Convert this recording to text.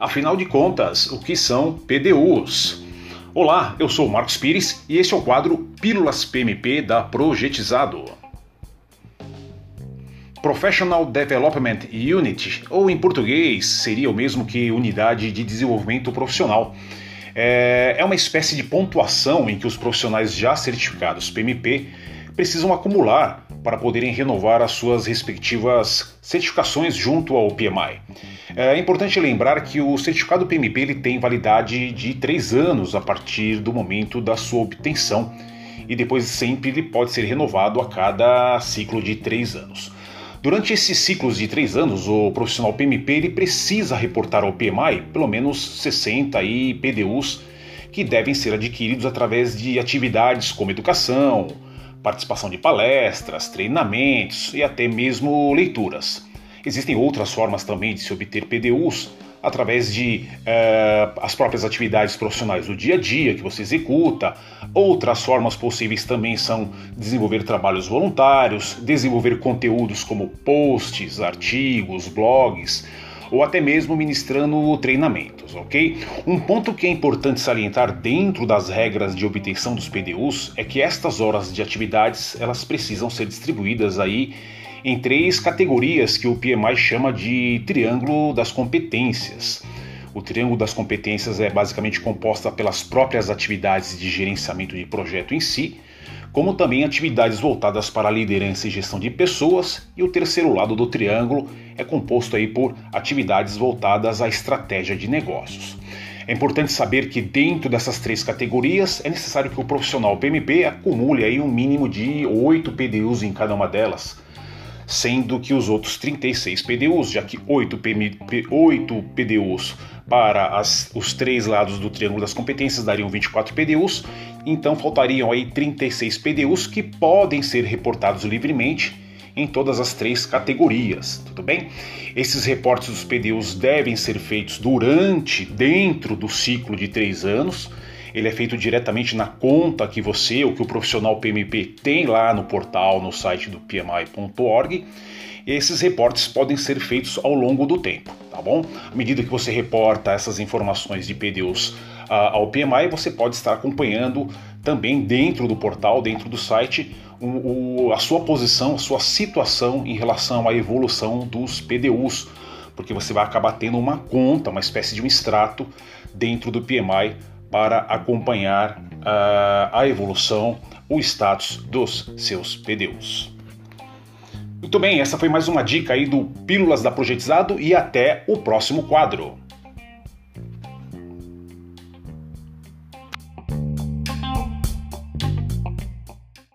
Afinal de contas, o que são PDUs? Olá, eu sou Marcos Pires e este é o quadro Pílulas PMP da Projetizado. Professional Development Unit, ou em português seria o mesmo que Unidade de Desenvolvimento Profissional. É, é uma espécie de pontuação em que os profissionais já certificados PMP precisam acumular para poderem renovar as suas respectivas certificações junto ao PMI. É importante lembrar que o certificado PMP ele tem validade de três anos a partir do momento da sua obtenção e depois sempre ele pode ser renovado a cada ciclo de três anos. Durante esses ciclos de três anos, o profissional PMP ele precisa reportar ao PMI pelo menos 60 PDUs que devem ser adquiridos através de atividades como educação, participação de palestras, treinamentos e até mesmo leituras. Existem outras formas também de se obter PDUs através de eh, as próprias atividades profissionais do dia a dia que você executa. Outras formas possíveis também são desenvolver trabalhos voluntários, desenvolver conteúdos como posts, artigos, blogs ou até mesmo ministrando treinamentos, ok? Um ponto que é importante salientar dentro das regras de obtenção dos PDUs é que estas horas de atividades elas precisam ser distribuídas aí em três categorias que o PMI chama de triângulo das competências. O triângulo das competências é basicamente composta pelas próprias atividades de gerenciamento de projeto em si, como também atividades voltadas para a liderança e gestão de pessoas, e o terceiro lado do triângulo é composto aí por atividades voltadas à estratégia de negócios. É importante saber que dentro dessas três categorias é necessário que o profissional PMP acumule aí um mínimo de 8 PDUs em cada uma delas, sendo que os outros 36 PDUs, já que 8, PMP, 8 PDUs para as, os três lados do triângulo das competências dariam 24 PDUs, então faltariam aí 36 PDUs que podem ser reportados livremente em todas as três categorias, tudo bem? Esses reportes dos PDUs devem ser feitos durante, dentro do ciclo de três anos, ele é feito diretamente na conta que você ou que o profissional PMP tem lá no portal, no site do pmi.org. Esses reportes podem ser feitos ao longo do tempo, tá bom? À medida que você reporta essas informações de PDUs uh, ao PMI, você pode estar acompanhando também dentro do portal, dentro do site, o, o, a sua posição, a sua situação em relação à evolução dos PDUs, porque você vai acabar tendo uma conta, uma espécie de um extrato dentro do PMI para acompanhar uh, a evolução, o status dos seus PDUs. Muito bem, essa foi mais uma dica aí do Pílulas da Projetizado e até o próximo quadro.